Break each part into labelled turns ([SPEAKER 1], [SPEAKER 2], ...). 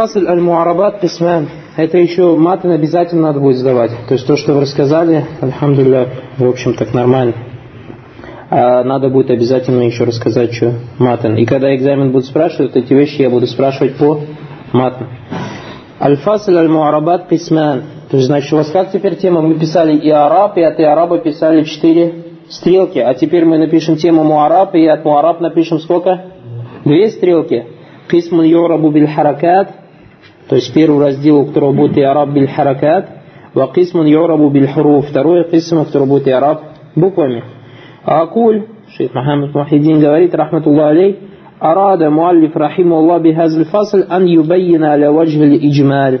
[SPEAKER 1] Фасль аль-Муарабат письман. Это еще матан обязательно надо будет сдавать. То есть то, что вы рассказали, альхамдулилля, в общем, так нормально. А надо будет обязательно еще рассказать, что матан. И когда экзамен будут спрашивать, эти вещи я буду спрашивать по матан. Аль-Фасль аль-Муарабат письман. То есть, значит, у вас как теперь тема? Мы писали и араб, и от и араба писали четыре стрелки. А теперь мы напишем тему муараб, и от муараб напишем сколько? Две стрелки. قسم يعرب بال. То есть первый раздел, у которого будет и араб биль харакат, ва кисман юрабу биль хуру. Второй قسم, у которого будет إعراب буквами. أقول, шейх Мухаммад Мухиддин говорит, رحمة الله عليه, أراد المؤلف رحمه الله بهذا الفصل أن يبين على وجه الإجمال.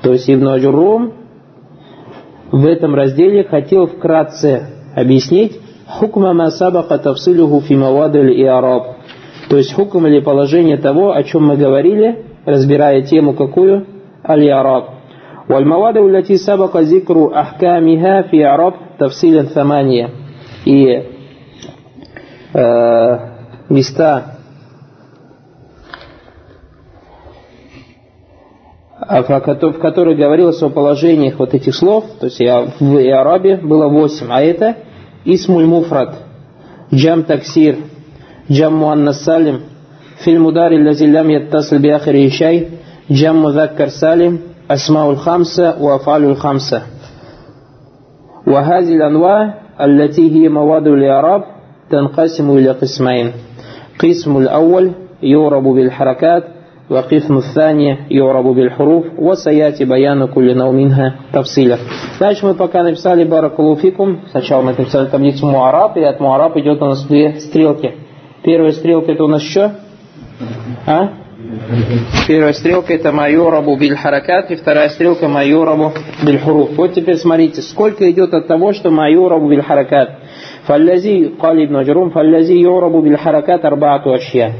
[SPEAKER 1] То есть Ибн Аджуррум в этом разделе хотел вкратце объяснить хукма масабаха тавсилюху фимавадаль и араб. То есть хукм или положение того, о чем мы говорили, разбирая тему какую? Аль-Араб. والمواد التي سبق ذكر أحكامها في عرب تفصيلا ثمانية и э, места в которой говорилось о положениях вот этих слов, то есть в Арабе было восемь, а это Исмуль Муфрат, Джам Таксир, Джам Муаннас Салим, Фильм Удари Лазилям Яттасл Биахари Ишай, Джам Мудаккар Салим, Асмауль Хамса, Уафалюль Хамса. وهذه الأنواع التي هي مواد الإعراب تنقسم إلى قسمين قسم الأول يعرب بالحركات وقسم الثاني يعرب بالحروف وسيأتي بيان كل نوع منها تفصيلا Дальше мы пока написали Баракулуфикум. Сначала мы написали таблицу Муараб, и от Муараб идет у нас две стрелки. Первая стрелка это у нас что? А? Первая стрелка это майорабу биль харакат, и вторая стрелка майорабу биль хуруф. Вот теперь смотрите, сколько идет от того, что майорабу биль харакат. Фаллязи, قال ابن جروم فالذي يعرب بالحركات أربعة أشياء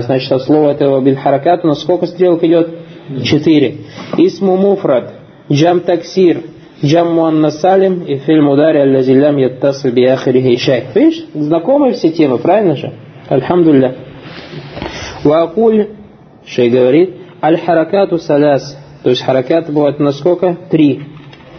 [SPEAKER 1] значит от слова этого بالحركات у нас сколько стрелок идет? четыре اسم مفرد جم تكسير جم مؤنث سالم и في المضارع الذي لم يتصل بآخره شيء видишь знакомые все темы правильно же الحمد وأقول шей говорит аль-харакату саляс то есть харакаты бывают у нас сколько? три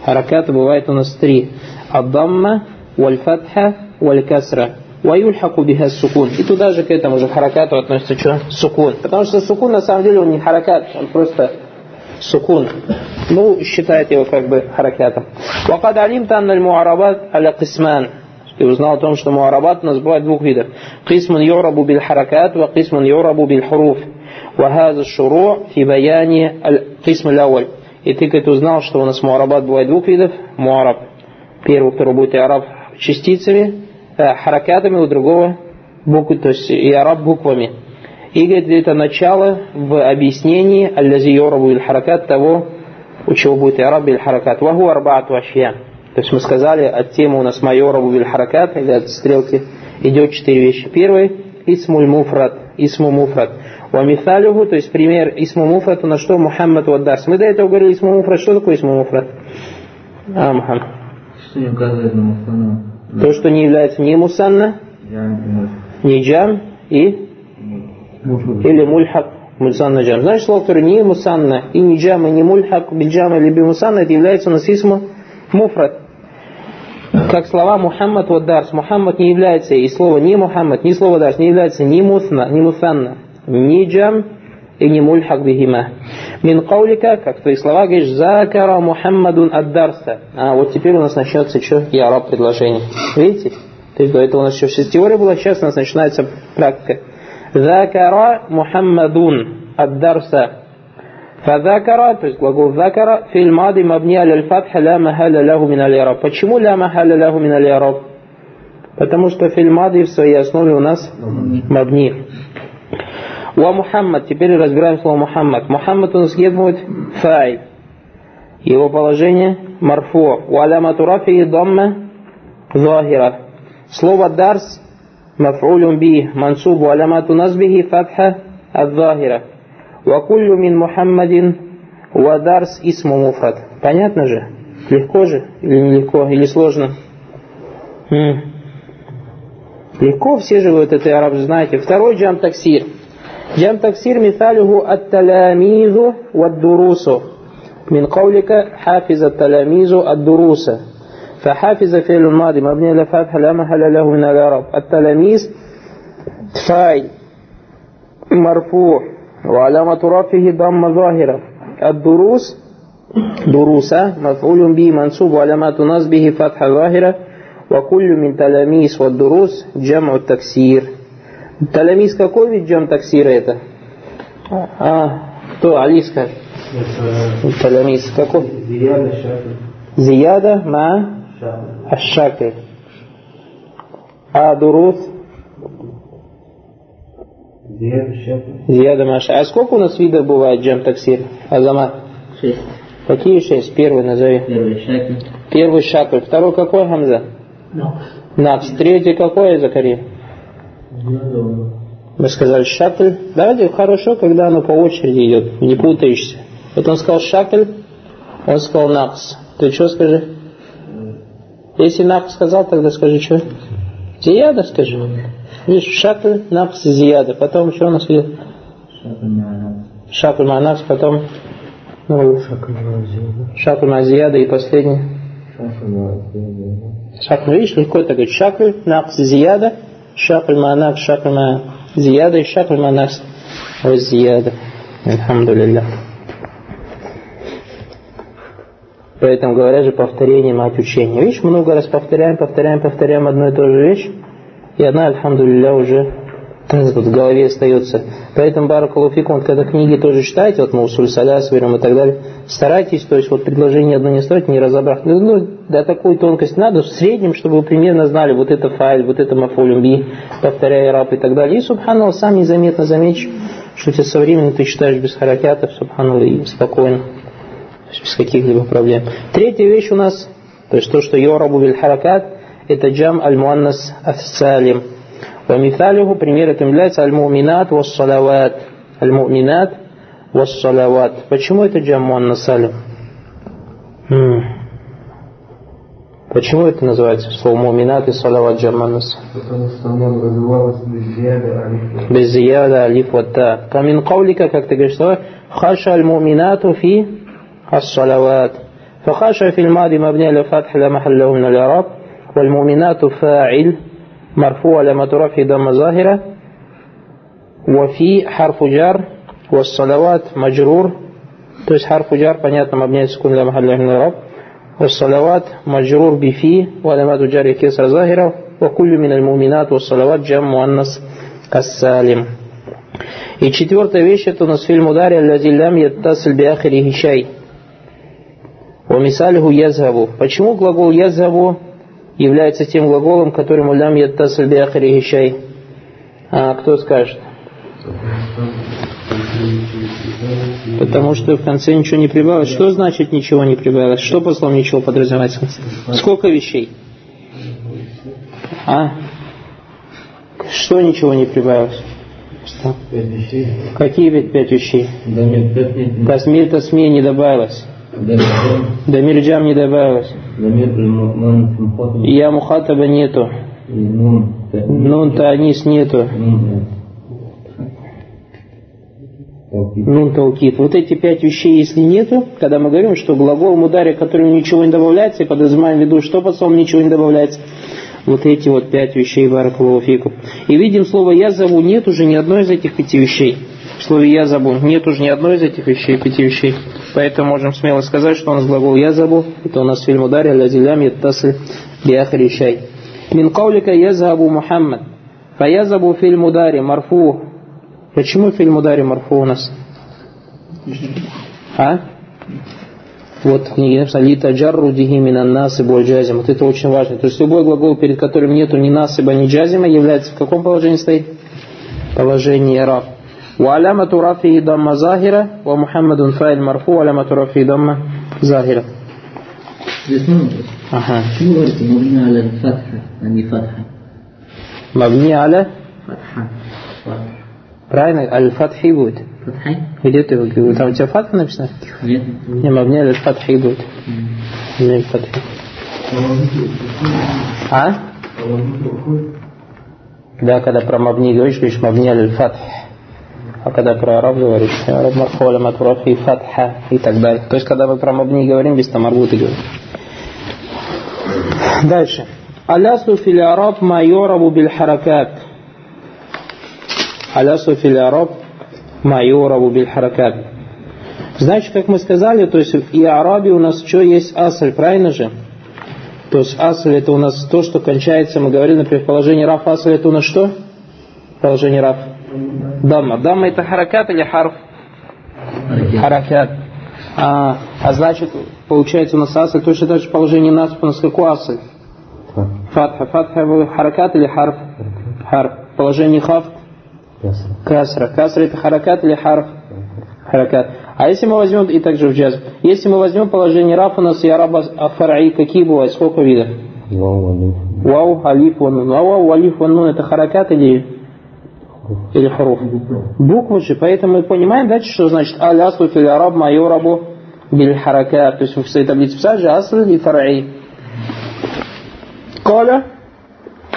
[SPEAKER 1] харакаты бывает у нас три аддамма валь-фатха валь-касра ويلحق بها السكون. И туда же к этому же харакату относится что? Сукун. Потому что сукун на самом деле он не харакат, он просто сукун. Ну, считает его как бы харакатом. وقد علمت أن المعربات على قسمان. и узнал о том, что муарабат у нас бывает двух видов. Кисман юрабу биль харакат, ва кисман юрабу биль хуруф. Ва хаза шуру фи баяни кисм лаваль. И ты, говорит, узнал, что у нас муарабат бывает двух видов. Муараб. Первый, второй будет и араб частицами, э, харакатами, у другого буквы, то есть и араб буквами. И, говорит, это начало в объяснении аль-лази юрабу биль харакат того, у чего будет и араб биль харакат. Ва ху арбаату ашья. То есть мы сказали, от темы у нас майорабу иль харакат, или от стрелки, идет четыре вещи. Первый – исмуль муфрат, исму муфрат. Вамифалюху, то есть пример исму муфрат, на что Мухаммад Ваддарс. Мы до этого говорили исму муфрат. Что такое исму муфрат? А, Мухаммад.
[SPEAKER 2] Что не указывает на муфрану?
[SPEAKER 1] То, что не является ни мусанна, ни джам и или мульхак мульсанна джам. Знаешь, слово, которое не мусанна, и не джам, и не мульхак, биджам или бимусанна, это является у нас исму муфрат. Как слова Мухаммад вот дарс. Мухаммад не является, и слово не Мухаммад, ни слово дарс не является ни мусна, ни мусанна, ни джам и не мульхак бихима. Мин каулика, как твои слова говоришь, закара Мухаммадун аддарса. А вот теперь у нас начнется что? Я раб предложение. Видите? То есть до этого у нас еще теория была, сейчас у нас начинается практика. Закара Мухаммадун аддарса. Фазакара, то есть глагол закара, филь мади мабни аль фатха ля махаля лягу мин аль Почему ля махаля лягу мин аль Потому что филь в своей основе у нас мабни. Ва Мухаммад, теперь разбираем слово Мухаммад. Мухаммад у нас где будет? Фай. Его положение марфу. Ва ля матурафи и домма захира. Слово дарс мафулюм би мансубу аламату насбихи фатха ад-захира. Ва куллю мин Мухаммадин ва дарс исму муфрад. Понятно же? Легко же? Или нелегко? Или сложно? М. Легко, все же вы вот это араб знаете. Второй джам таксир. جم تكسير مثاله التلاميذ والدروس من قولك حافظ التلاميذ الدروس فحافظ فعل الماضي مبني على فتح لا محل له من الإعراب التلاميذ فاعل مرفوع وعلامة رفعه ضم ظاهرة الدروس دروسة مفعول به منصوب وعلامة نصبه فتحة ظاهرة وكل من تلاميذ والدروس جمع التكسير التلاميذ какой вид جمع تكسير это? А, кто? Али скажет. التلاميذ какой?
[SPEAKER 2] زيادة الشكل
[SPEAKER 1] زيادة مع
[SPEAKER 2] شكل
[SPEAKER 1] الشكل а دروس Зияда Маша. А сколько у нас видов бывает джам таксир? Азамат?
[SPEAKER 3] Шесть.
[SPEAKER 1] Какие шесть? Первый назови.
[SPEAKER 3] Первый шакль.
[SPEAKER 1] Первый шакль. Второй какой, Хамза? Накс. Третий какой, Закари? Мы сказали шакль. Давайте хорошо, когда оно по очереди идет, не путаешься. Вот он сказал шакль, он сказал накс. Ты что скажи? Э. Если накс сказал, тогда скажи что? Зияда скажи. Видишь, шакль, накс, зияда. Потом что у нас
[SPEAKER 3] ма'анас.
[SPEAKER 1] Шакль, манакс, потом ну, шакль, мазияда и последний. Шакль, видишь, легко это говорить. Шакль, накс, зияда, шакль, манакс, шакль, зияда и шакль, манакс, вот зияда. Альхамдулилля. Поэтому говорят же повторение мать учения. Видишь, много раз повторяем, повторяем, повторяем одну и ту же вещь, и одна, альхамдулилля, уже вот в голове остается. Поэтому, Баракалуфикум, вот когда книги тоже читаете, вот мы Усуль Саляс берем и так далее, старайтесь, то есть вот предложение одно не строить, не разобрать. Ну, ну, до такой тонкости надо, в среднем, чтобы вы примерно знали, вот это файл, вот это мафулюм би, повторяя раб и так далее. И, субханаллах, сам незаметно заметишь, что тебе со временем ты читаешь без харакятов, субханаллах, и спокойно, без каких-либо проблем. Третья вещь у нас, то есть то, что йорабу биль харакат, это джам аль-муаннас ас-салим. ومثاله пример этим является аль-муминат вассалават. Аль-муминат вассалават. Почему это джаммуан насалим? М. Почему это называется слово муминат и салават джаммуан насалим?
[SPEAKER 2] Потому что оно развивалось без зияды, а не
[SPEAKER 1] Без зияда алиф ватта. Камин каулика, как ты говоришь, что хаша аль-муминату фи الصلوات فخشى في الماضي مبني على فتح لا محل له من الإعراب والمؤمنات فاعل مرفوع لما رفع ضم ظاهرة وفي حرف جر والصلوات مجرور то есть حرف جر понятно مبني على سكون لا محل له من الإعراب والصلوات مجرور بفي ولما جر كسر ظاهرة وكل من المؤمنات والصلوات جمع مؤنث السالم И четвертая вещь это у нас фильм ударе الذي لم يتصل بآخره شيء ومثاله يذهب Почему глагол يذهب Является тем глаголом, которым лям яттасаль биахари шай. А кто скажет? Потому что в конце ничего не прибавилось. Что значит ничего не прибавилось? Что по словам ничего подразумевается? Сколько вещей? А? Что ничего не прибавилось? Что? Какие ведь пять вещей?
[SPEAKER 2] Да нет, пять нет.
[SPEAKER 1] Тасмир Тасмия не добавилось. Дамир Джам не добавилось. Я Мухатаба нету.
[SPEAKER 2] И нун.
[SPEAKER 1] Нун Таанис нету.
[SPEAKER 2] Нун. Таукид.
[SPEAKER 1] Вот эти пять вещей, если нету, когда мы говорим, что глагол мудари, которым ничего не добавляется, и подразумеваем в виду, что под словом ничего не добавляется, вот эти вот пять вещей баракалуфику. И видим слово я зову, нет уже ни одной из этих пяти вещей. В слове я забу нет уже ни одной из этих вещей, пяти вещей. Поэтому можем смело сказать, что у нас глагол я забу, это у нас фильм удари, лязилям яттасль биахри шай. Мин каулика я забу Мухаммад. Фаязабу фильм удари марфу. Почему фильм удари марфу у нас? А? Вот в книге написано «Лита джарру дихи минан насыб валь джазим». Вот это очень важно. То есть любой глагол, перед которым нету ни насыба, ни джазима, является в каком положении стоит? Положении раб. وعلامة رفعه ضمة ظاهرة ومحمد فاعل مرفوع علامة رفعه ضمة ظاهرة
[SPEAKER 3] Здесь можно вопрос?
[SPEAKER 1] ага.
[SPEAKER 3] Почему говорите мубни аля фатха, а не фатха?
[SPEAKER 1] مبني على
[SPEAKER 3] Фатха.
[SPEAKER 1] правильно аль-фатхи будет
[SPEAKER 3] Фатхай?
[SPEAKER 1] где ты его там у тебя фатха написано
[SPEAKER 3] Нет.
[SPEAKER 1] не мабни аль-фатхи будет не аль-фатхи а да когда про мабни говоришь говоришь мабни аль-фатх А когда про араб говоришь, араб марфуаля матурафи, фатха и так далее. То есть, когда мы про мабни говорим, без тамарбуты говорим. Дальше. Алясу фил араб майорабу биль харакат. Алясу фил араб майорабу биль харакат. Значит, как мы сказали, то есть и арабе у нас что есть асль, правильно же? То есть асль это у нас то, что кончается, мы говорили, например, в положении раф, асль это у нас что? Положение раф. Дамма. Дамма это харакат или харф? Харакат. А, а значит, получается у нас асль точно так же положение насп у нас какой асль? Фатха. Фатха харакат или харф? Харф. Положение хаф? Касра. Касра это харакат или харф? Харакат. А если мы возьмем, и также в джаз, если мы возьмем положение раф у нас и араба афараи, какие бывают, сколько видов? Вау, алиф, ван Вау, алиф, ван это харакат или или харуф? Буквы же, поэтому мы понимаем дальше, что значит аль-аслу фил араб майорабу биль харакат. То есть в своей таблице писать же асл и фараи. قال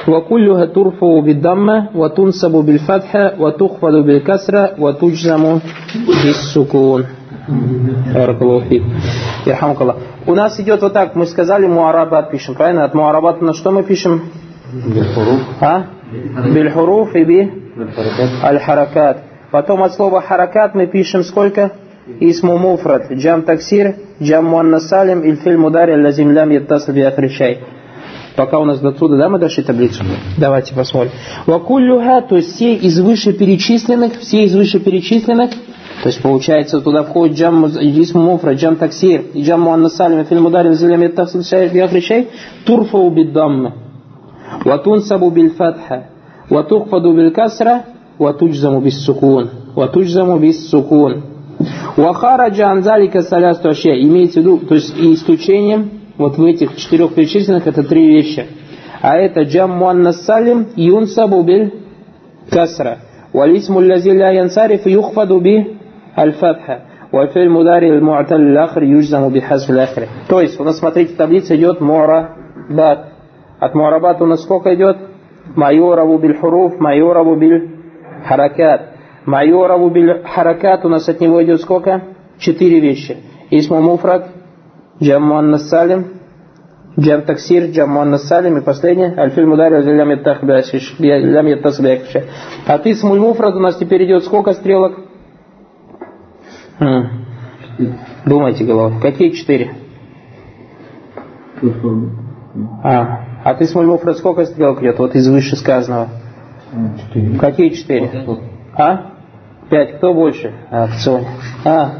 [SPEAKER 1] وكلها ترفع بالضمة وتنصب بالفتحة وتخفض بالكسرة وتجزم بالسكون بارك الله فيك يرحمك الله У нас идет вот так, мы сказали муарабат пишем, правильно? От муарабата на что мы пишем? А? Бильхуруф и би Аль-Харакат. Потом от слова харакат мы пишем сколько? Исму муфрат, джам таксир, джам муанна салим, ильфиль мудари, ля землям яттасл биахричай. Пока у нас до туда, да, мы дошли таблицу? Давайте посмотрим. Вакуллюха, то есть все из вышеперечисленных, все из вышеперечисленных, то есть получается туда входит джам исму муфрат, джам таксир, джам муанна салим, ильфиль мудари, ля землям яттасл биахричай, турфа убидамма. Ватунсабу бильфатха. وتخفض بالكسرة وتجزم بالسكون وتجزم بالسكون وخرج عن ذلك ثلاثة أشياء имеется в виду, то есть и исключением вот в этих четырех перечисленных это три вещи а это джам муаннас салим юнсабу биль касра والاسم الذي لا ينصرف يخفض به الفتحة والفعل المضارع المعتل الآخر يجزم بحذف الآخر то есть у нас смотрите таблица идет мурабат от муарабата у нас сколько идет? Майораву биль хуруф, майораву биль харакат. Майораву биль харакат у нас от него идет сколько? Четыре вещи. Исму муфрат, джам муаннас салим, джам таксир, джам муаннас салим и последнее, альфиль мудари лям яттасбиакша. От исму муфрат у нас теперь идет сколько стрелок? Думайте головой. Какие четыре? А, а ты смоль муфрат сколько стрелок идет? Вот из вышесказанного. Четыре. Какие четыре? А? Пять. Кто больше? А, Акцион. А?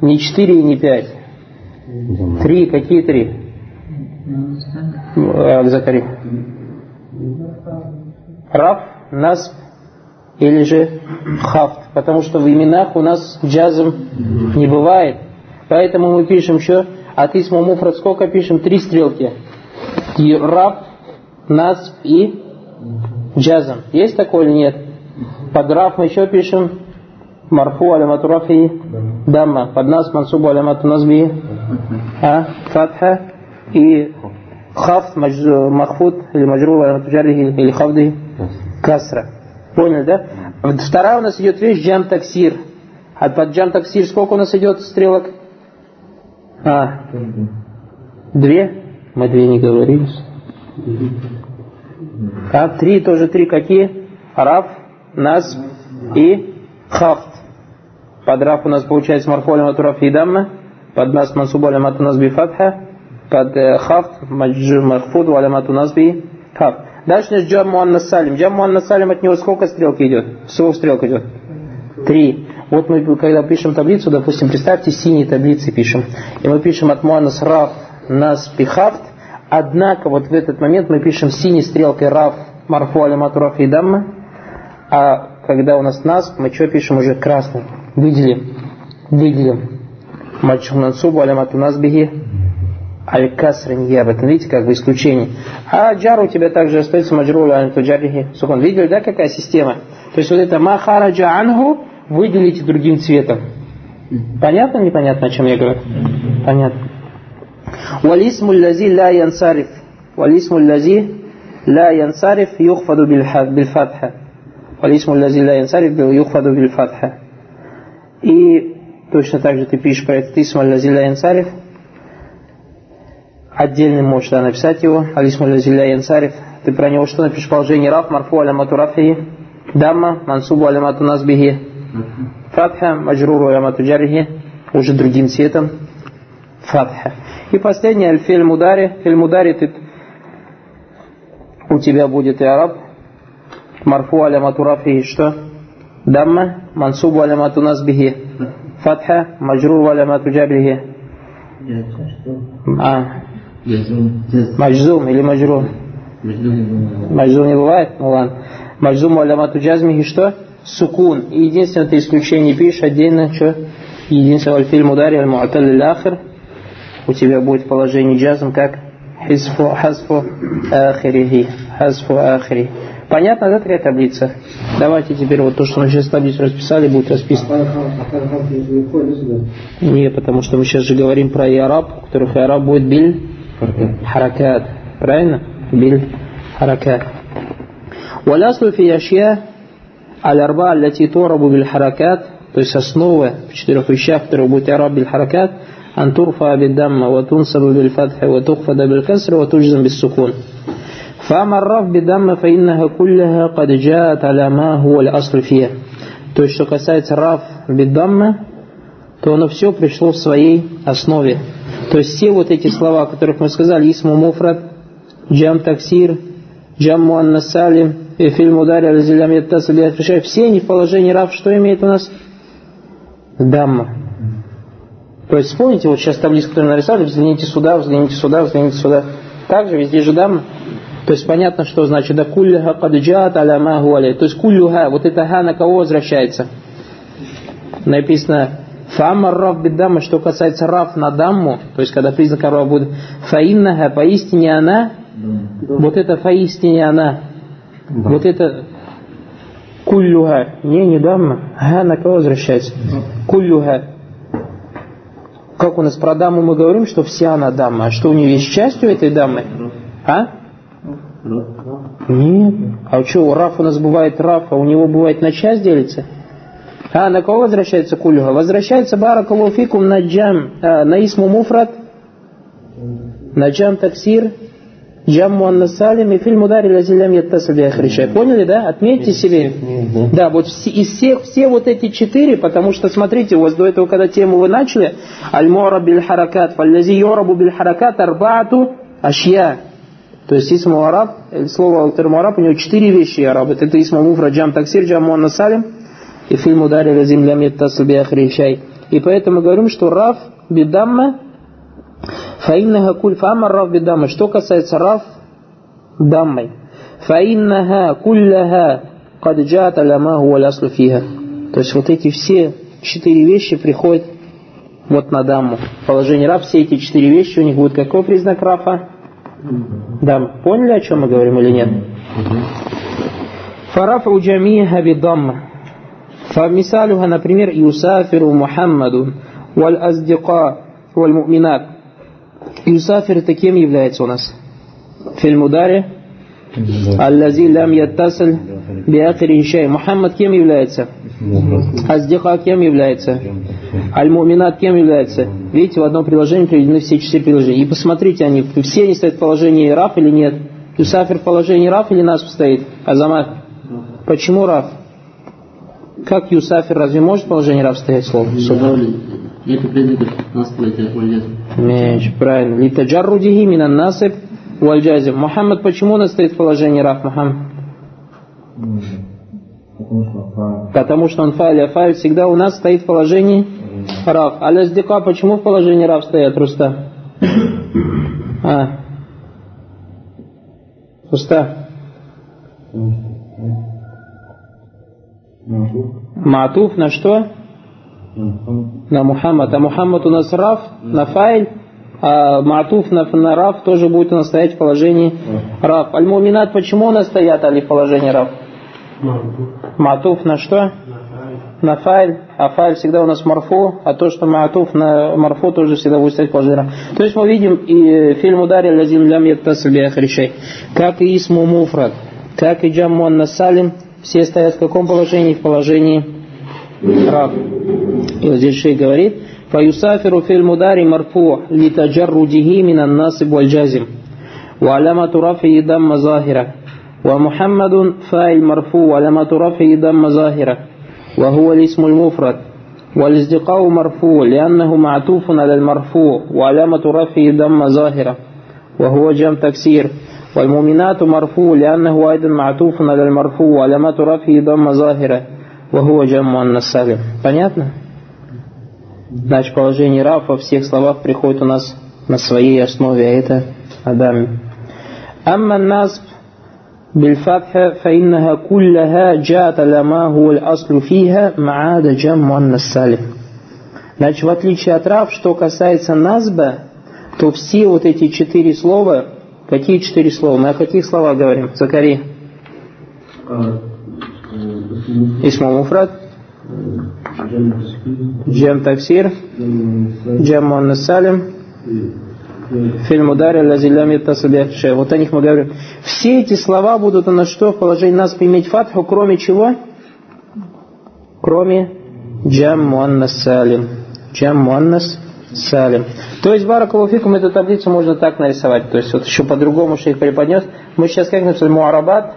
[SPEAKER 1] Не четыре и не пять. Три. Какие три? А, Закари. Раф, Насб или же Хафт. Потому что в именах у нас джазм не бывает. Поэтому мы пишем что? От Исма Муфрат сколько пишем? Три стрелки. И Раб, Насб и Джазм. Есть такое или нет? Под Раф мы еще пишем Марфу алямату рафи дамма. Под нас мансубу алямату назби а, фатха и хафт махфуд или маджру алямату или хавди касра. Понял, да? Вторая у нас идет вещь джам таксир. А под джам таксир сколько у нас идет стрелок? А, две? Мы две не говорили. А, три, тоже три какие? Раф, Нас и Хафт. Под Раф у нас получается Марфолем от Раф и Дамма. Под Нас Мансуболем от нас би Фатха. Под э, Хафт Махфуд Валям от нас би Хафт. Дальше у нас Джам Муаннас Салим. Джам Муаннас Салим от него сколько стрелки идет? Всего стрелок идет? Три. Вот мы, когда пишем таблицу, допустим, представьте, синие таблицы пишем. И мы пишем от Муанас Раф Нас Пихафт. Однако вот в этот момент мы пишем синей стрелкой Раф Марфу Алимату Раф и Дамма. А когда у нас Нас, мы что пишем уже красным? Выделим. Выделим. Мальчик Мансубу Алимату Насбихи Аль-Касра Ньябат. Видите, как бы исключение. А джар у тебя также остается Маджру Алимату Джарихи Сухан. Видели, да, какая система? То есть вот это Махараджа Анху выделите другим цветом. Понятно, непонятно, о чем я говорю? Понятно. Валисму лази ла янсариф. Валисму лази ла янсариф юхфаду бильфатха. Алисму лази ля янсариф юхфаду биль фатха. И точно так же ты пишешь про этот исм лази ля янсариф. Отдельно можешь да, написать его. Алисму лази ля янсариф. Ты про него что напишешь? Положение раф, марфу алямату рафихи. Дамма, мансубу алямату назбихи. Фатха, маджруру алямату джарихи. Уже другим цветом. Фатха. И последнее, аль-филь мудари. Филь мудари ты у тебя будет и араб. Марфу алямату рафихи что? Дамма, мансубу алямату назбихи. Фатха, маджруру алямату джабрихи. А, маджзум или маджрум. Маджзум не бывает? Ну ладно. Маджзум алямату джазмихи что? Сукун. И единственное, ты исключение пишешь отдельно, что? Единственное, аль-филь мудари аль-муаталь ахир у тебя будет положение джазм как хизфу хазфу ахирихи. Хазфу ахири. Понятно, да, такая таблица? Давайте теперь вот то, что мы сейчас таблицу расписали, будет расписано. Не, потому что мы сейчас же говорим про иараб, у которых иараб будет биль харакат. Правильно? Биль харакат. Валяслу фи яшья аль-арба аль-лати торабу биль харакат. То есть основы в четырех вещах, которые будет иараб биль харакат – أن ترفع بالدم وتنصب بالفتح وتخفض بالكسر وتجزم بالسكون فأما الرف بالدم فإنها كلها قد جاءت على ما هو الأصل فيها то есть что касается раф биддамма то оно все пришло в своей основе. То есть все вот эти слова, о которых мы сказали, исму муфрат, джам таксир, джам муаннас салим, эфиль мудари, аль-зилям яттас, все они в положении рав, что имеет у нас? Дамма. То есть вспомните, вот сейчас таблицу, которую нарисовали, взгляните сюда, взгляните сюда, взгляните сюда. Также везде же дамма. То есть понятно, что значит да кулляха каджат аля ма гуаля. То есть куллюха, вот это ха на кого возвращается? Написано Фамар раф биддамма, что касается раф на дамму, то есть когда признак раф будет фаиннаха, поистине она, вот это поистине она, вот это куллюха, не, не дамма, ха на кого возвращается? Куллюха. Как у нас про дамму мы говорим, что вся она дамма, а что у нее есть частью этой даммы? А? Нет. А что, у раф у нас бывает раф, а у него бывает на часть делится? А на кого возвращается кулюха? Возвращается баракалуфикум на джам, а, на исму муфрат, на джам таксир, джам муаннасалим и фильм удари лазилям яттасаби ахришай. Поняли, да? Отметьте себе. Да, вот из всех, все вот эти четыре, потому что, смотрите, у вас до этого, когда тему вы начали, аль-мора биль харакат, фаллази йорабу биль харакат арбаату ашья. То есть исму араб, слово альтерму араб, у него четыре вещи араб. Это исму муфра, джам таксир, джам муаннасалим, и фильм ударили земля меттасу биахричай. И поэтому говорим, что раф бидамма Фаиннаха куль фамар раф бидамы. Что касается раф даммой. Фаиннаха куллаха, каджат алямаху аляслу фиха. То есть вот эти все четыре вещи приходят вот на даму. Положение раф, все эти четыре вещи, у них будет какой признак рафа? Дам. Поняли, о чем мы говорим или нет? Фарафу джамиха бидамма. Фамисалюха, например, Юсафиру Мухаммаду, валь аздика, валь муминат. Юсафир это кем является у нас? Фильмударе. Аллази лям яттасль биахирин шай. Мухаммад кем является? Аздиха кем является? Аль-Муминат кем является? Видите, в одном приложении приведены все четыре приложения. И посмотрите, они все они стоят в положении Раф или нет? Юсафир в положении Раф или нас стоит? Азамат? Почему Раф? Как Юсафир, разве может положение Раф стоять слово?
[SPEAKER 3] Признаков настройки вальязм.
[SPEAKER 1] Меч, правильно. Литаджаррудихи минан насыб вальджазим. Мухаммад почему у нас стоит в положении раб, Мухаммад? Потому что он фа'аль, а фа'аль всегда у нас стоит в положении раб. А лаздика почему в положении раб стоят, Руста? А. Руста. Матуф на что? На Мухаммад. А Мухаммад у нас Раф, на Файль, а Матуф на, на Раф тоже будет у нас стоять в положении Раф. Аль-Муминат почему у нас стоят али в положении Раф? Матуф на что? На файль, а файль всегда у нас марфу, а то, что матуф на марфу тоже всегда будет стоять в положении Раф. То есть мы видим и фильм удари лазим лям биахришай, как и исму муфрад, как и джам муанна салим, все стоят в каком положении? В положении раб. И вот здесь шейх говорит, فيسافر في المدار مرفوع لتجرده من الناصب والجازم وعلامة رفعه ضم ظاهرة ومحمد فاعل مرفوع وعلامة رفعه ضم ظاهرة وهو الاسم المفرد والازدقاء مرفوع لأنه معطوف على المرفوع وعلامة رفعه ضم ظاهرة وهو جمع تكسير والمؤمنات مرفوع لأنه أيضا معطوف على المرفوع وعلامة رفعه ضم ظاهرة وهو جمع النسالم Понятно? Значит, положение раб во всех словах приходит у нас на своей основе, а это Адам. أما النصب بالفتح فإنها كلها جاءت على ما هو الأصل فيها ما عدا جمع السالم. Значит, в отличие от раб, что касается назба, то все вот эти четыре слова, какие четыре слова? Мы о каких словах говорим? Закари. Исма муфрад, джем таксир, джем муаннасалим, фильм удари лазилям ше. Вот о них мы говорим. Все эти слова будут у нас что? В положении нас иметь фатху, кроме чего? Кроме джам муаннас салим. Джам муаннас салим. То есть, баракалуфикум, эту таблицу можно так нарисовать. То есть, вот еще по-другому шейх преподнес. Мы сейчас как написали муарабат,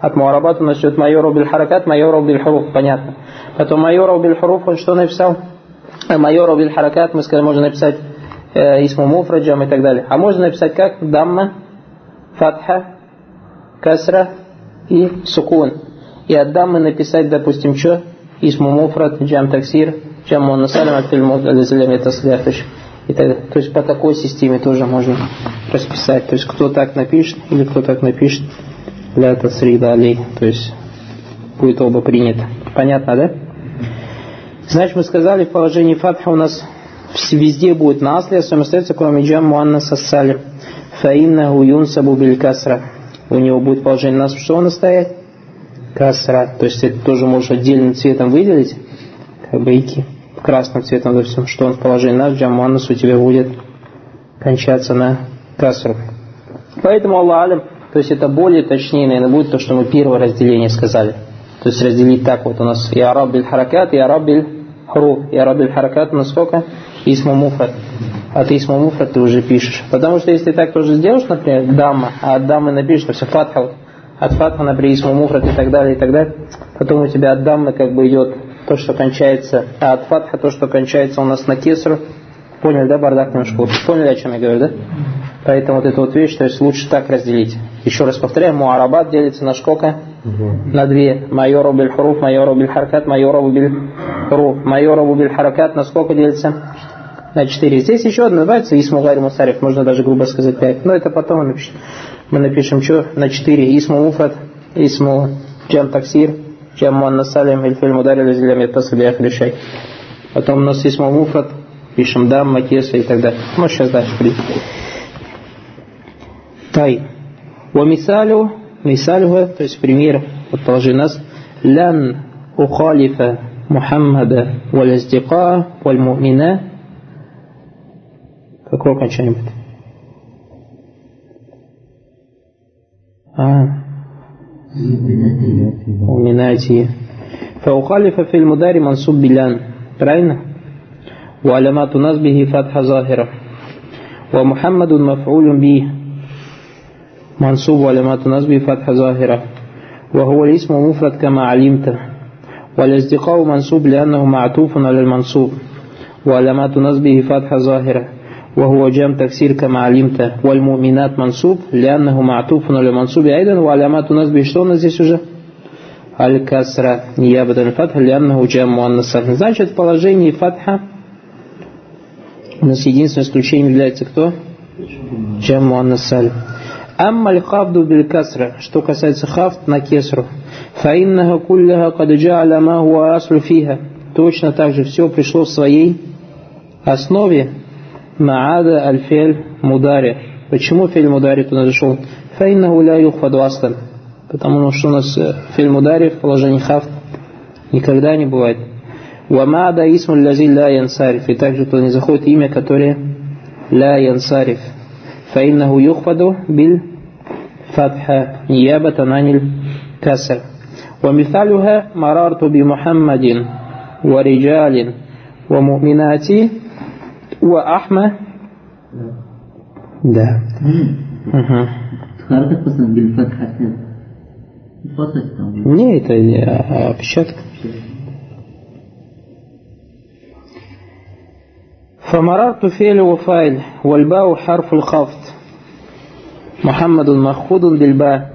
[SPEAKER 1] от муарабат у нас идет майору биль харакат, майору биль хуруф, понятно. Потом майору биль хуруф, он что написал? Майору биль харакат, мы сказали, можно написать э, исму муфраджам и так далее. А можно написать как? Дамма, фатха, касра и сукун. И от даммы написать, допустим, что? Исму муфрад, джам таксир, джам мунасалям, от фильму ализалям таслях. И так. То есть по такой системе тоже можно расписать. То есть кто так напишет или кто так напишет, ля тасрида алей. То есть будет оба принято. Понятно, да? Значит, мы сказали, в положении фатха у нас везде будет наследие, самостоятельно, кроме джам муаннаса салим. Фаиннаху юнсабу биль. У него будет положение нас что настоять? Касра. То есть это тоже можешь отдельным цветом выделить, как бы ики красным цветом, допустим, что он в положении наш джамуаннас у тебя будет кончаться на касру. Поэтому Аллах Алим, то есть это более точнее, наверное, будет то, что мы первое разделение сказали. То есть разделить так вот у нас и араб биль харакат, и араб биль хруф. И араб биль харакат у нас сколько? Исма муфрат. А ты исма муфрат ты уже пишешь. Потому что если так тоже сделаешь, например, дамма, а от даммы напишешь, то все фатха, от фатха, например, исма муфрат и так далее, и так далее, потом у тебя от даммы как бы идет то, что кончается, а от фатха то, что кончается у нас на кесру. Поняли, да, бардак немножко? Поняли, о чем я говорю, да? Поэтому вот эту вот вещь, то есть лучше так разделить. Еще раз повторяю, муарабат делится на сколько? На две. Майору биль хуруф, майору биль харкат, майору биль хуруф. Майору биль харакат на сколько делится? На четыре. Здесь еще одно называется Исму Гарри Мусариф, можно даже грубо сказать пять. Но это потом мы напишем. Мы напишем что? На четыре. Исму Муфрат, Исму Джам Таксир, Джам Муанна Салим, Иль Филь Мударил, Изилям Ятасаб Решай. Потом у нас Исму Муфрат, пишем Дам, Макеса и так далее. Ну, сейчас дальше придем. Тай. ومثاله مثاله то есть пример вот положи нас لن أخالف محمد والاصدقاء والمؤمنات Какое окончание будет? А. Уминайте. فأخالف في المدار منصوب بلان правильно وعلامات نصبه فتح ظاهرة ومحمد مفعول به منصوب وعلامات نصبه فتح ظاهرة وهو الاسم مفرد كما علمت والاصدقاء منصوب لأنه معطوف على المنصوب وعلامات نصبه فتح ظاهرة وهو جام تكسير كما علمت والمؤمنات منصوب لأنه معطوف على المنصوب أيضا وعلامات نصبه что у нас здесь уже? Аль-Касра Ниябадан Фатха Ляннаху Джам Муаннасар. Значит, в положении Фатха у нас единственное исключением является кто? Джам Муаннасар. Амма аль-хавду биль касра, что касается хафт на кесру, фаиннаха кулляха кад джа'аля ма хуа аслу фиха. Точно так же все пришло в своей основе маада аль-фель мудари. Почему фель мудари туда зашел? Фаиннаху ля юхфаду аслан. Потому что у нас фель мудари в положении хафт никогда не бывает. Вамада исму лази ля янсариф. И также туда не заходит имя, которое ля янсариф. فإنه يخفض بالفتحة نيابة عن الكسر ومثالها مررت بمحمد ورجال ومؤمنات وأحمد ده مهم.
[SPEAKER 3] خرجت مثلا بالفتحة كده الفتحة там.
[SPEAKER 1] Не, это э, فمررت فعل وفاعل والباء حرف الخفض. محمد مخفوض بالباء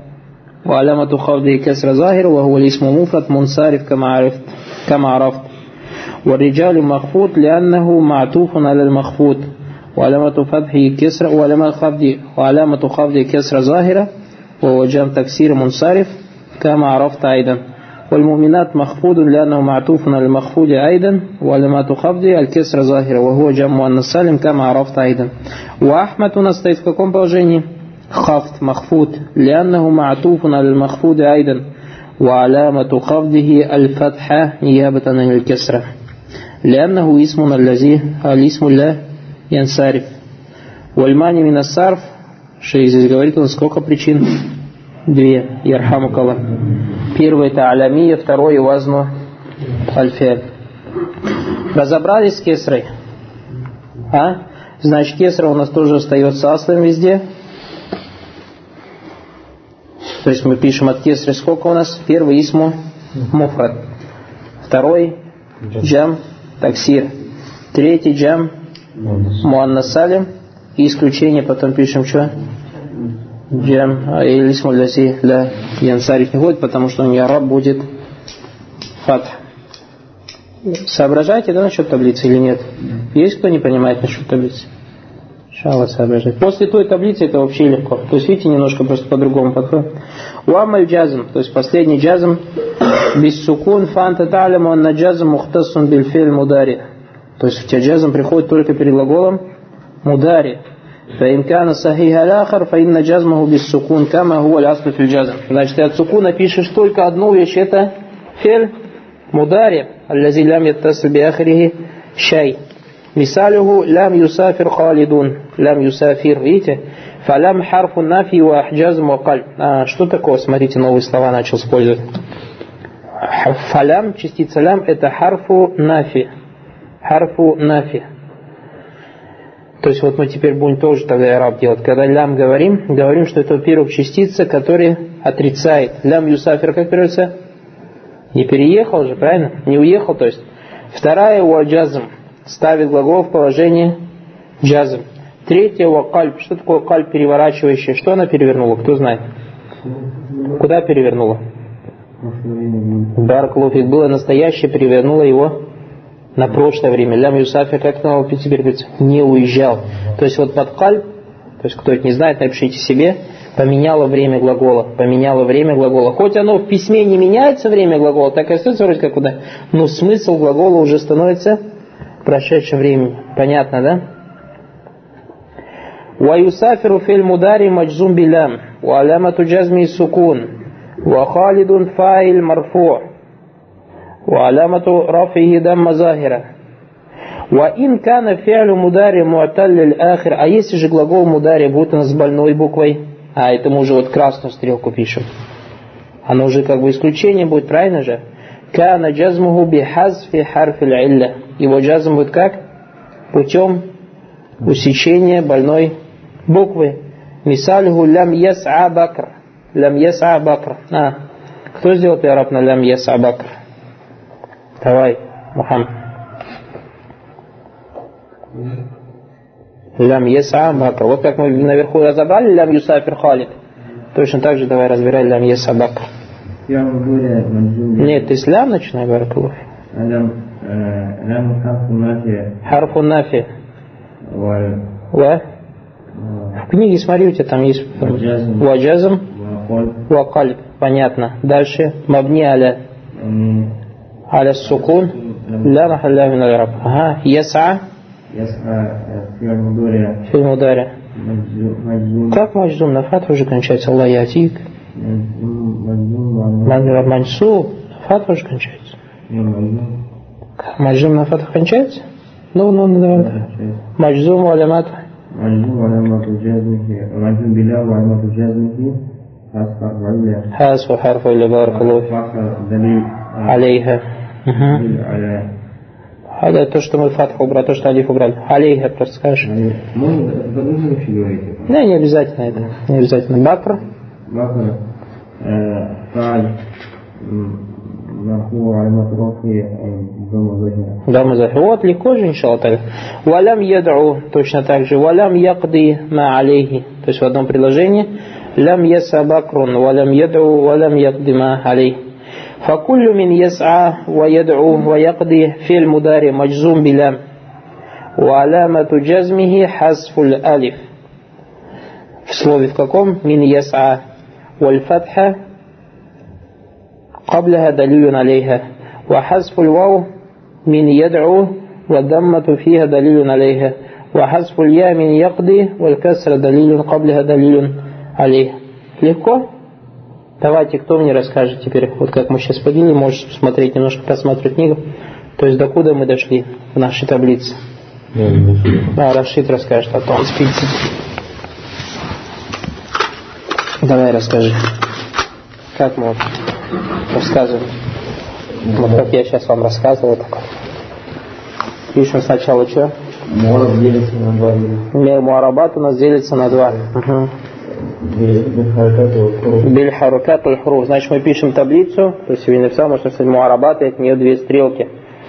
[SPEAKER 1] وعلامة خفضه كسر ظاهر وهو الاسم مفرد منصرف كما عرفت كما عرفت. والرجال مخفوض لأنه معطوف على المخفوض. وعلامة فتحه كسر وعلامة خفضه وعلامة خفضه كسر ظاهرة وهو جمع تكسير منصرف كما عرفت أيضا. والمؤمنات مخفوض لأنه معطوف على المخفوض أيضا وعلامة خفضه الكسر ظاهرة وهو جمع مؤنث سالم كما عرفت أيضا وأحمد у нас стоит в каком положении? خفض مخفوض لأنه معطوف على المخفوض أيضا وعلامة خفضه الفتحة نيابة عن الكسرة لأنه اسم الذي الاسم لا ينصرف والماني من الصرف шейх здесь говорит у нас сколько причин? Две. Ярхамукала. Первое это алямия, второе вазну альфиаль. Разобрались с кесрой? А? Значит, кесра у нас тоже остается аслом везде. То есть мы пишем от кесры сколько у нас? Первый исму муфрат. Второй джам таксир. Третий джам муаннас салим. И исключение потом пишем что? Джам а, или исму ляси ля янсариф не ходит, потому что у нее раб будет фат. Соображаете, да, насчет таблицы или нет? Есть кто не понимает насчет таблицы? Шала соображать. После той таблицы это вообще легко. То есть, видите, немножко просто по-другому подходит. Уамаль джазм, то есть последний джазм, без сукун фанта таляму анна джазм мухтасун бильфель мудари. То есть, у тебя джазм приходит только перед глаголом мудари. فإن كان صحيح الآخر فإن جزمه بالسكون كما هو الأصل في الجزم. Значит, ты от сукуна пишешь только одну вещь, это фель мудари, الذي لم يتصل بآخره شيء. مثاله لم يسافر خالدون لم يسافر видите فلم حرف النفي وجزم وقلب а, что такое смотрите новые слова начал использовать фалям частица лям это харфу нафи харфу нафи то есть вот мы теперь будем тоже тогда араб делать когда лям говорим говорим что это во-первых частица которая отрицает лям юсафир как переводится не переехал же правильно не уехал то есть вторая уаджазм ставит глагол в положение джазм. Третье вакальб. Что такое кальб переворачивающий? Что она перевернула? Кто знает? Куда перевернула? Барклофик было настоящее, перевернула его на прошлое время. Лям Юсафи, как на теперь говорится, не уезжал. То есть вот под кальб, то есть кто это не знает, напишите себе, поменяло время глагола, поменяло время глагола. Хоть оно в письме не меняется время глагола, так и остается вроде как куда, но смысл глагола уже становится прошедшем времени. Понятно, да? ويسافر في المدار مجزوم بلام وعلامة جزمه سكون وخالد فاعل مرفوع وعلامة رفعه دم ظاهرة وإن كان فعل مداري معتل الآخر а если же глагол мудари будет у нас с больной буквой а это мы уже вот красную стрелку пишем оно уже как бы исключение будет правильно же كان جزمه بحذف حرف العلة его джазм будет как? Путем усечения больной буквы. Мисалиху лям яс'a бакр. Лям яс'a бакр. А, кто сделал пиараб на лям яс'a бакр? Давай, Мухаммад. Лям яс'a бакр. Вот как мы наверху разобрали лям юсафир халид. Точно так же давай разбирай лям яс'a бакр. Нет, ты с лям начинай, Баракалуф.
[SPEAKER 2] لام حرف نافع
[SPEAKER 1] حرف нафи.
[SPEAKER 2] وال
[SPEAKER 1] В в книге, смотри, у тебя там есть
[SPEAKER 2] وجزم
[SPEAKER 1] ваджазм,
[SPEAKER 2] وقل
[SPEAKER 1] вакальб. Понятно. Дальше. Мабни аля. Аля сукун. لا محل له من الإعراب ها يسعى
[SPEAKER 2] يسعى فعل مضارع
[SPEAKER 1] في المضارع
[SPEAKER 2] مجزوم مجزوم
[SPEAKER 1] как مجزوم на фат уже кончается الله يأتيك
[SPEAKER 2] مجزوم وعلامة-
[SPEAKER 1] мансуб на фат уже кончается
[SPEAKER 2] مجزوم
[SPEAKER 1] Как, مجزوم на фат кончается ну ну ну давай مجزوم علامات
[SPEAKER 2] مجزوم وعلامة جزمه مجزوم بلا وعلامة جزمه حذف العلة
[SPEAKER 1] حذف حرف
[SPEAKER 2] алейха.
[SPEAKER 1] Хада то, что мы фатху убрали, то, что алиф убрали. Алейха просто скажешь. Да, не обязательно это. Не обязательно. Бакр.
[SPEAKER 2] Бакр.
[SPEAKER 1] Фаль. Дама Захи. Вот легко же, иншаллах. Валям ядру, точно так же. Валям якды ма алейхи. То есть в одном предложении. Лям яса бакрун, валям ядру, валям якды ма алейхи. فكل من يسعى ويدعو ويقضي في المدار مجزوم بلام وعلامة جزمه حذف الألف в слове в каком من يسعى والفتحة قبلها دليل عليها وحذف الواو من يدعو والضمة فيها دليل عليها وحذف الياء من يقضي والكسر دليل قبلها دليل عليه легко давайте кто мне расскажет теперь вот как мы сейчас поделили можешь посмотреть немножко просматривать книгу то есть докуда мы дошли в нашей таблице а, Рашид расскажет о том спице давай расскажи как мы вот рассказываем вот как я сейчас вам рассказывал так. Пишем сначала что?
[SPEAKER 2] Моров делится на два.
[SPEAKER 1] Муарабат у нас делится на два. Угу. Бельхарукат аль-хуруф. Значит, мы пишем таблицу, то есть Вильнев сам можно сказать муарабат, и от нее две стрелки.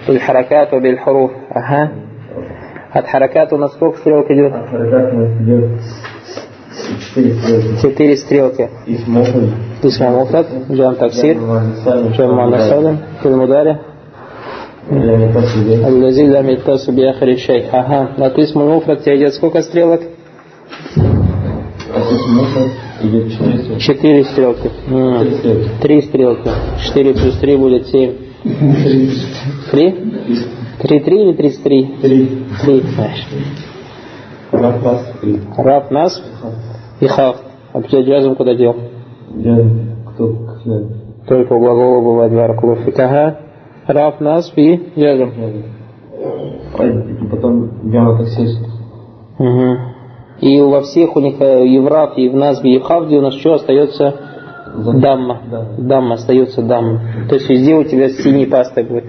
[SPEAKER 1] Аль-харакат. Ага. От хараката у нас сколько стрелок идет?
[SPEAKER 2] От хараката у нас идет четыре стрелки.
[SPEAKER 1] Четыре стрелки. Исма Мухрад, Джам Таксир, Джам Манасадам, Калмударе. Аль-Лазиль Ламитасу Биахари Шейх. Ага. От Исма Мухрад тебе идет сколько стрелок?
[SPEAKER 2] Четыре стрелки.
[SPEAKER 1] М.
[SPEAKER 2] Три стрелки.
[SPEAKER 1] Четыре плюс три будет семь. Три? Три три или тридцать три?
[SPEAKER 2] Три.
[SPEAKER 1] Три. Раф, нас и хав. А где джазм куда дел?
[SPEAKER 2] Кто?
[SPEAKER 1] Только у глагола бывает баракулуф. Ага. Раф, нас и джазм.
[SPEAKER 2] А Потом Джан таксист.
[SPEAKER 1] Угу. И во всех у них э, и в Раф, и в Назбе, и в Хавде у нас что остается? Дамма.
[SPEAKER 2] Да.
[SPEAKER 1] Дамма остается дамма. То есть везде у тебя синий пастой будет.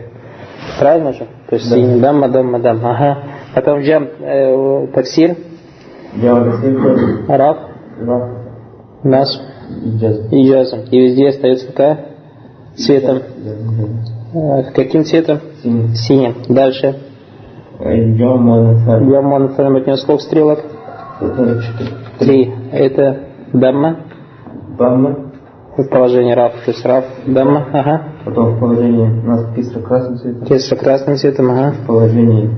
[SPEAKER 1] Правильно же? То есть
[SPEAKER 2] Да.
[SPEAKER 1] синий дамма, дамма, дамма. Ага. Потом джам, э, таксир. Раф,
[SPEAKER 2] Раф.
[SPEAKER 1] Нас
[SPEAKER 2] И
[SPEAKER 1] и джазм. И везде остается какая? Цветом. Э, каким цветом?
[SPEAKER 2] Синий.
[SPEAKER 1] Синим. Дальше. Джам Муанфалим от него сколько стрелок? Три. Это дамма.
[SPEAKER 2] Бамма.
[SPEAKER 1] В положении Раф. То есть Раф, дамма. Ага.
[SPEAKER 2] Потом в положении нас кисра красным цветом.
[SPEAKER 1] Кесра красным цветом. Ага.
[SPEAKER 2] В положении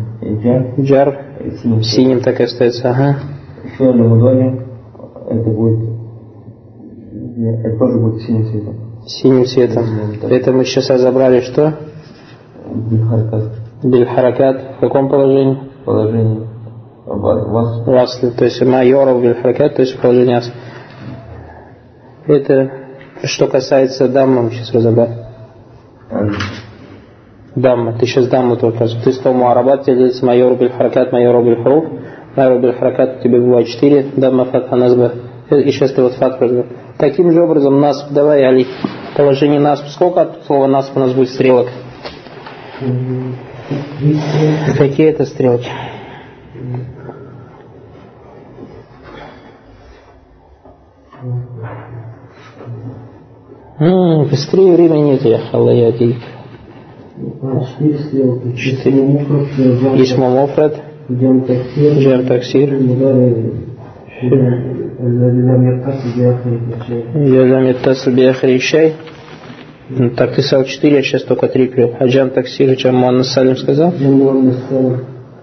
[SPEAKER 2] Джан.
[SPEAKER 1] Джар
[SPEAKER 2] Синим.
[SPEAKER 1] синим так и остается. Ага.
[SPEAKER 2] Фиоль мудони. Это будет... Это тоже будет синим цветом.
[SPEAKER 1] Синим цветом. Это мы сейчас разобрали что?
[SPEAKER 2] Бихаркат.
[SPEAKER 1] Бильхаракат. В каком положении?
[SPEAKER 2] Положение. Вас. вас-
[SPEAKER 1] Васли. То есть майоров бильхаракат, то есть ас. Это что касается даммы, мы сейчас разобрали. Дамма. Ты сейчас дамму только. Ты стал муарабат, тебе делится майор бильхаракат, майор бильхруф. Майор бильхаракат у тебя бывает четыре. Дамма фатха назба. И сейчас ты вот фатху разбил. Таким же образом нас, давай, Али, положение нас. Сколько от слова нас у нас будет стрелок? Какие это стрелки? М, Быстрее времени нет, я халаяти.
[SPEAKER 2] Четыре.
[SPEAKER 1] Исма Мофред,
[SPEAKER 2] Джан таксир.
[SPEAKER 1] Таксир, Язам Яттасу Биахри Шай. Ну, Так ты сказал четыре, я сейчас только три клю. А Джам Таксир, Джам Муанна Салим сказал?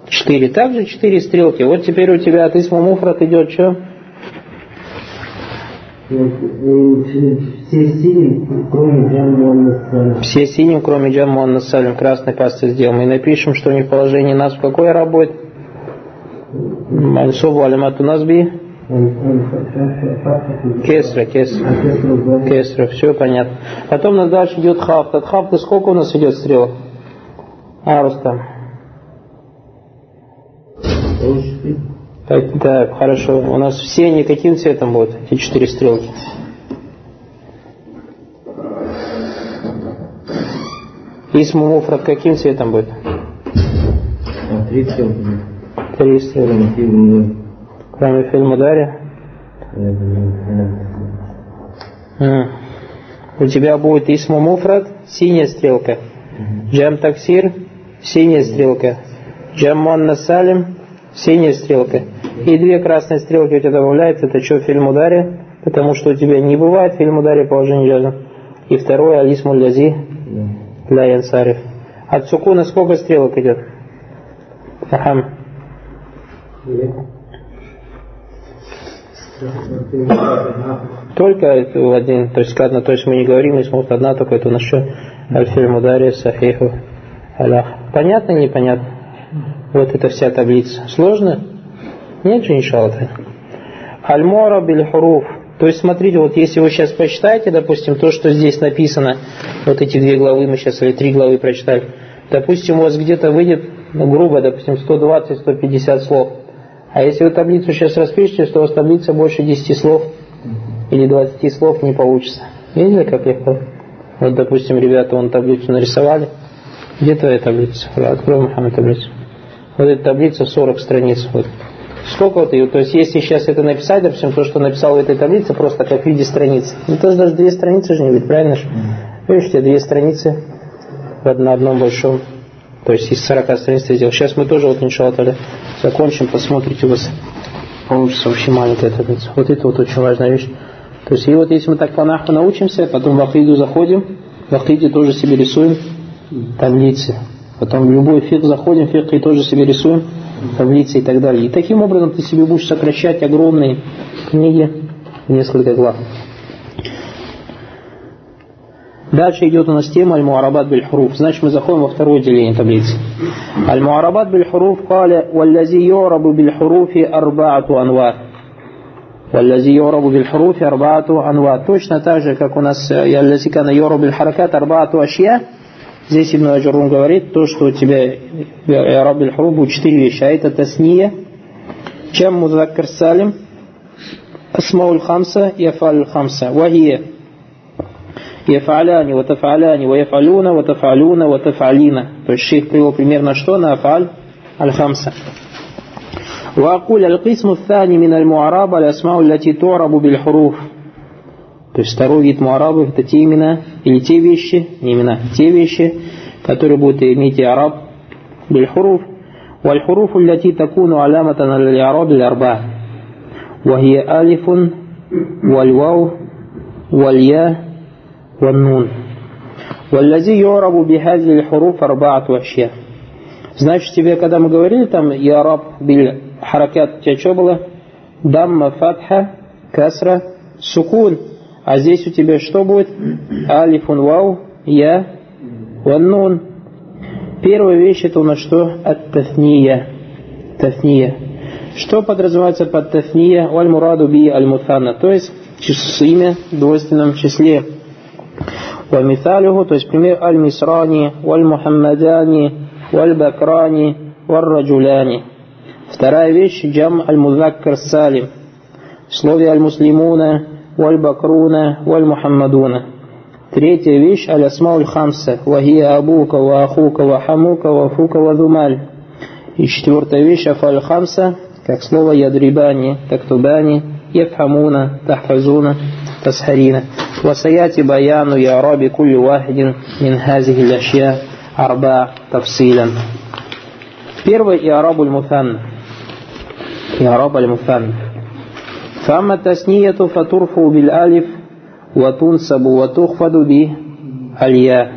[SPEAKER 1] Четыре. Также четыре стрелки. Вот теперь у тебя от Исма Муфрат идет что?
[SPEAKER 2] Все синие, кроме Джан Муаннасаля.
[SPEAKER 1] Все синим, кроме Салим, красной пастой сделаем. И напишем, что у них положение нас в какой работе? Мансубу алимату назби. Кесра, кесра. Кесра, все понятно. Потом у нас дальше идет хафт. От хафта сколько у нас идет стрелок? А, Рустам. Так, так, хорошо. У нас все они каким цветом будут, эти четыре стрелки? Исму Муфрат каким цветом будет?
[SPEAKER 2] Три стрелки.
[SPEAKER 1] Три стрелки.
[SPEAKER 2] Кроме фильма
[SPEAKER 1] Дарья? Э, У тебя будет Исму Муфрат, синяя стрелка. Джам Таксир, синяя стрелка. Джам Манна Салим, синяя стрелка. И две красные стрелки у тебя добавляется, это что, фильм ударе? Потому что у тебя не бывает фильм ударе положение джаза. И второе, Алис Муллязи,
[SPEAKER 2] да.
[SPEAKER 1] для Янсариф. От сукуна сколько стрелок идет? Ахам. Только это в один, то есть одна, то есть мы не говорим, если вот одна, только это у нас что? Альфиль Мудари, Сахиху, Аллах. Понятно непонятно? Вот эта вся таблица. Сложно? Нет же, иншаллах. Аль-Мора биль хуруф. То есть, смотрите, вот если вы сейчас почитаете, допустим, то, что здесь написано, вот эти две главы мы сейчас, или три главы прочитали, допустим, у вас где-то выйдет, ну, грубо, допустим, 120-150 слов. А если вы таблицу сейчас распишете, то у вас таблица больше 10 слов или 20 слов не получится. Видели, как легко? Вот, допустим, ребята вон таблицу нарисовали. Где твоя таблица? Открой, Мухаммад, таблицу. Вот эта таблица 40 страниц. Вот. Сколько вот ее? То есть, если сейчас это написать, допустим, то, что написал в этой таблице, просто как в виде страниц. Ну, тоже даже две страницы же не будет, правильно же? Видишь, у тебя две страницы на одном большом. То есть, из 40 страниц ты сделал. Сейчас мы тоже, вот, иншаллах, закончим, посмотрите, у вас получится вообще маленькая таблица. Вот это вот очень важная вещь. То есть, и вот если мы так по наху научимся, потом в Ахиду заходим, в Ахиде тоже себе рисуем таблицы. Потом в любой фиг заходим, фиг и тоже себе рисуем таблицы и так далее. И таким образом ты себе будешь сокращать огромные книги в несколько глав. Дальше идет у нас тема Аль-Муарабат Бель-Хруф. Значит, мы заходим во второе деление таблицы. Аль-Муарабат Бель-Хуруф кале «Валлази йорабу Бель-Хуруфи арбаату анвар». «Валлази йорабу Бель-Хуруфи арбаату анвар». Точно так же, как у нас «Яллази кана йорабу Бель-Харакат арбаату ашья». Здесь Ибн Аджарун говорит, то, что у тебя Араб биль-Хуруф будет четыре вещи, а это тасния, чем музаккар салим, асмауль хамса и афаль хамса. Вахия يفعلان وتفعلان ويفعلون وتفعلون وتفعلين то есть шейх привел примерно что на афаль аль-хамса وأقول القسم الثاني من المعرب الأسماء التي تعرب بالحروف то есть второй вид муарабов это те имена или те вещи, не имена, те вещи, которые будут иметь и араб بالحروف والحروف التي تكون علامة على الإعراب الأربعة وهي ألف والواو والياء والنون والذي يعرب بهذه الحروف أربعة أشياء Значит, тебе, когда мы говорили там яраб биль харакат, у тебя что было? Дамма, фатха, касра, сукун. А здесь у тебя что будет? Алифун, вау, я, ваннун. Первая вещь это у нас что? Ат-тафния. Тафния. Что подразумевается под тафния? Валь-мураду би аль-мутанна. То есть имя в двойственном числе. ومثاله то есть пример аль-мисрани, валь-мухаммадани, валь-бакрани, валь-раджуляни. Вторая вещь джам аль-музаккар салим. В слове аль-муслимуна, валь-бакруна, валь-мухаммадуна. Третья вещь аль-асмауль хамса. Вахия абука, ва ахука, ва хамука, ва фука, ва зумаль. И четвертая вещь афаль хамса, как слово ядрибани, тактубани, яфхамуна, тахфазуна, تسحرين وسيأتي بيان إعراب كل واحد من هذه الأشياء أربع تفصيلا Первый إعراب المثنى إعراب المثنى فأما التثنية فترفع بالألف وتنسب وتخفض بالياء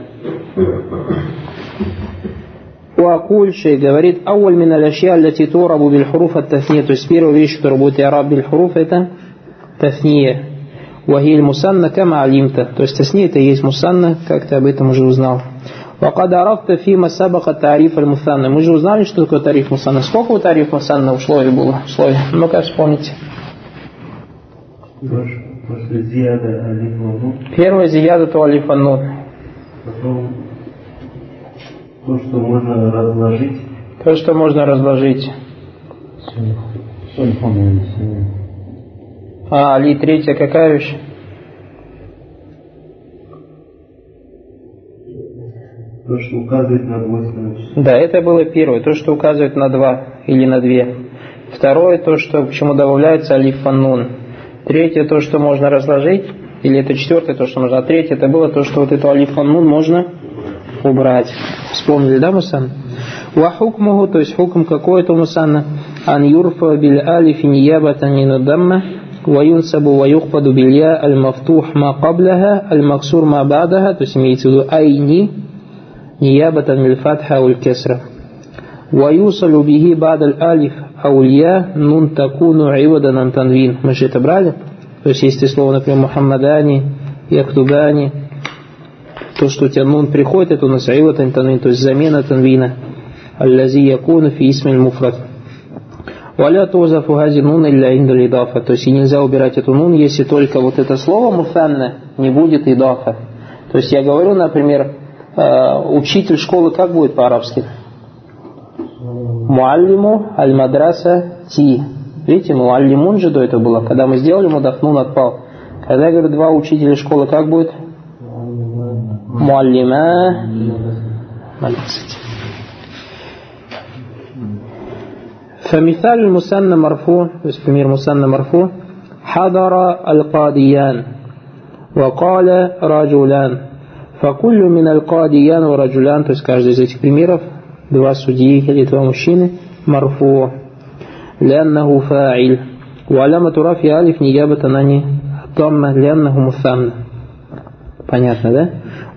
[SPEAKER 1] وأقول شيء говорит أول من الأشياء التي تعرب بالحروف التثنية то есть первая вещь, которая будет إعراب بالحروف это تثنية Вахиль мусанна кама алимта. То есть тасни это и есть мусанна, как ты об этом уже узнал. Вакад арафта фима сабаха тариф аль мусанна. Мы же узнали, что такое тариф мусанна. Сколько у тариф мусанна в слове было? В слове? Ну-ка вспомните.
[SPEAKER 2] После зияда алиф ванун.
[SPEAKER 1] Первое зияда то алиф ванун.
[SPEAKER 2] Потом то, что можно разложить.
[SPEAKER 1] То, что можно разложить. А, Али, третья какая вещь?
[SPEAKER 2] То, что указывает на двойственное число.
[SPEAKER 1] Да, это было первое, то, что указывает на два или на две. Второе, то, что к чему добавляется алиф фаннун. Третье, то, что можно разложить. Или это четвертое, то, что можно. А третье, это было то, что вот эту алиф фаннун можно убрать. Вспомнили, да, Мусан? Вахукмуху, то есть хукм какой это Мусанна? Ан юрфа биль алифи ниябатан минудамма وينسب ويخفض بالياء المفتوح ما قبلها المكسور ما بعدها то есть имеется в виду айни نيابة من الفتحة والكسرة ويوصل به بعد الألف أو الياء نون تكون عوضا عن تنوين мы же это брали то есть если слово например Мухаммадани Яктубани то что у тебя нун приходит это у нас عوضا танвин то есть замена танвина الذي يكون في اسم المفرد Валя тузафу хази нун илля индаль идафа. То есть и нельзя убирать эту нун, если только вот это слово муфанна не будет идафа. То есть я говорю, например, э, учитель школы как будет по-арабски? Муаллиму аль-мадраса ти. Видите, муаллимун же до этого было. Когда мы сделали мудахнун отпал. Когда я говорю два учителя школы, как будет? Муаллима. فمثال المثنى مرفوع اسم مثنى مرفوع حضر القاديان وقال رجلان فكل من القاديان ورجلان то есть каждый из этих примеров два судьи или два мужчины مرفوع لأنه فاعل وعلامة رفع ألف نيابة عن الضمة لأنه مثنى понятно да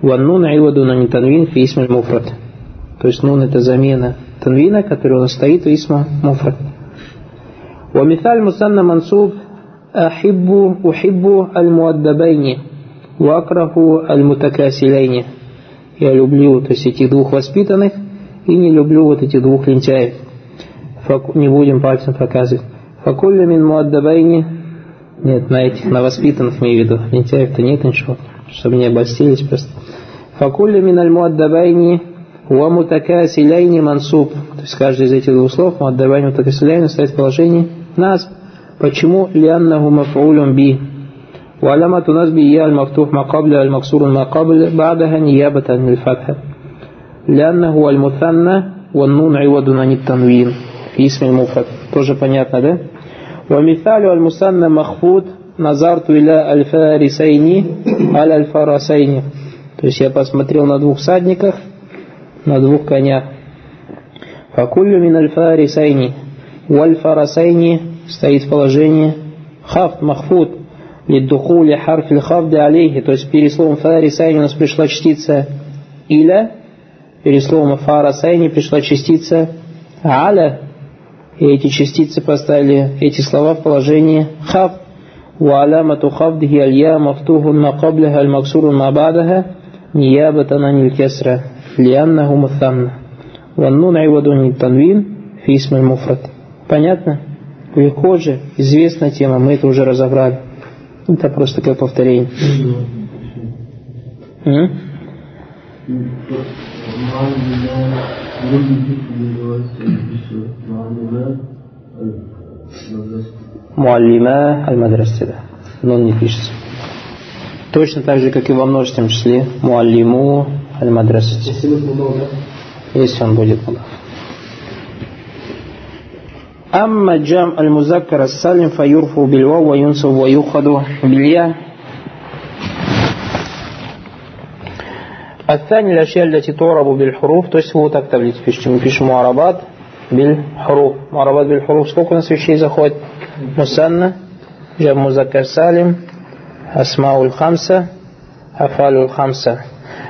[SPEAKER 1] والنون عوض عن تنوين في اسم المفرد то есть нун это замена танвина, который у нас стоит в исма муфрад. ومثال مثنى منصوب أحب أحب المؤدبين وأكره المتكاسلين я люблю то есть этих двух воспитанных и не люблю вот этих двух лентяев не будем пальцем показывать факулля мин муаддабайни нет на этих на воспитанных имею в виду лентяев-то нет ничего чтобы не обостились просто факулля мин аль муаддабайни Ва мутакасиляйни мансуб. То есть каждый из этих двух слов муаддабайни мутакасиляйни стоит в положении нас. Почему? Лианнаху мафаулюм би. وعلامة نصب ياء المفتوح ما قبل المكسور ما قبل بعدها نيابة عن الفتحة Лянна гуаль мутанна ваннун айвадун аниттанвин. Исмиль муфрат. Тоже понятно, да? Вамиталю аль мусанна махфуд назарту иля аль фарисайни аль аль фарасайни. То есть я посмотрел на двух всадниках, на двух конях. Факуллю мин аль фарисайни. У аль фарасайни стоит в положении хафт махфуд. Лиддухули харфиль хавды алейхи. То есть перед словом фарисайни у нас пришла частица иля Перед словом фарасайни пришла частица аля. И эти частицы поставили эти слова в положении хафт. وعلامة خفضه الياء مفتوح ما قبلها المكسور ما بعدها نيابة عن الكسرة لأنه مثنى والنون عوض عن التنوين في اسم المفرد понятно легко же известная тема мы это уже разобрали это просто такое повторение Муаллима аль-мадрасида. Но он не пишется. Точно так же, как и во множественном числе. Муаллиму аль-мадрасати. Если он будет мудаф. أما جمع المذكر السالم فيرفع بالواو وينصب ويؤخذ بالياء الثاني الأشياء التي تعرب بالحروف то есть вот так таблицу пишите мы пишем муарабат بالحروف муарабат بالحروف сколько у нас вещей заходит мусанна جمع مذكر سالم أسماء الخمسة أفعال الخمسة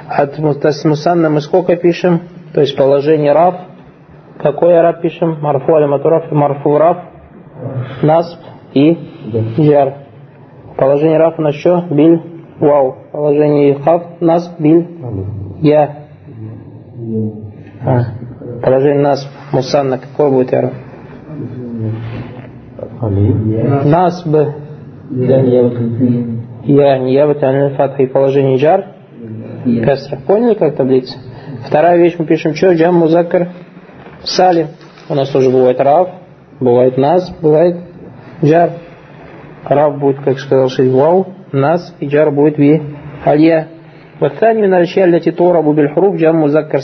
[SPEAKER 1] От мусанна мы сколько пишем? То есть положение рав. Какой рав пишем? Марфу али матураф, марфу рав, насб и джар. Положение рав у нас что? Биль, вау. Положение хав, насб, биль, я. А. Положение насб, мусанна, какой будет рав? Насб. Я, не я, вот фатха и положение джар. Касра. Поняли, как таблица? Вторая вещь мы пишем что? Джам музакар салим. У нас тоже бывает рав, бывает нас, бывает джар. Рав будет, как сказал Шейх Вау, нас и джар будет ви алья. والثاني من الأشياء التي تورب بالحروف جمع مذكر